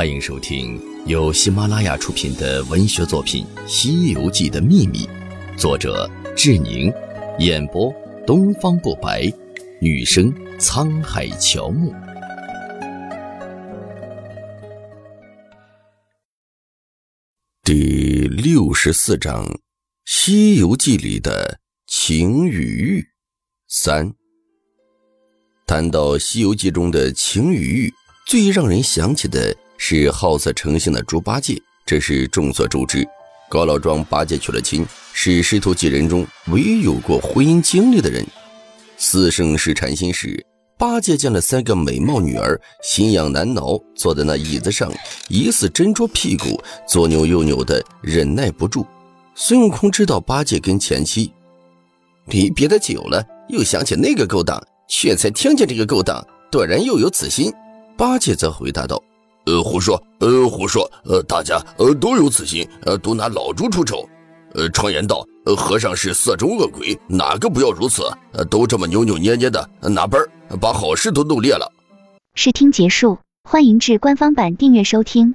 欢迎收听由喜马拉雅出品的文学作品《西游记的秘密》，作者志宁，演播东方不白，女生沧海乔木。第六十四章《西游记》里的情与欲三。谈到《西游记》中的情与欲，最让人想起的。是好色成性的猪八戒，这是众所周知。高老庄八戒娶了亲，是师徒几人中唯一有过婚姻经历的人。四圣试禅心时，八戒见了三个美貌女儿，心痒难挠，坐在那椅子上，疑似斟酌屁股，左扭右扭的，忍耐不住。孙悟空知道八戒跟前妻离别的久了，又想起那个勾当，却才听见这个勾当，断然又有此心。八戒则回答道。呃，胡说，呃，胡说，呃，大家呃都有此心，呃，都拿老猪出丑。呃，常言道，呃，和尚是色中恶鬼，哪个不要如此？呃，都这么扭扭捏捏的，哪班把好事都弄裂了？试听结束，欢迎至官方版订阅收听。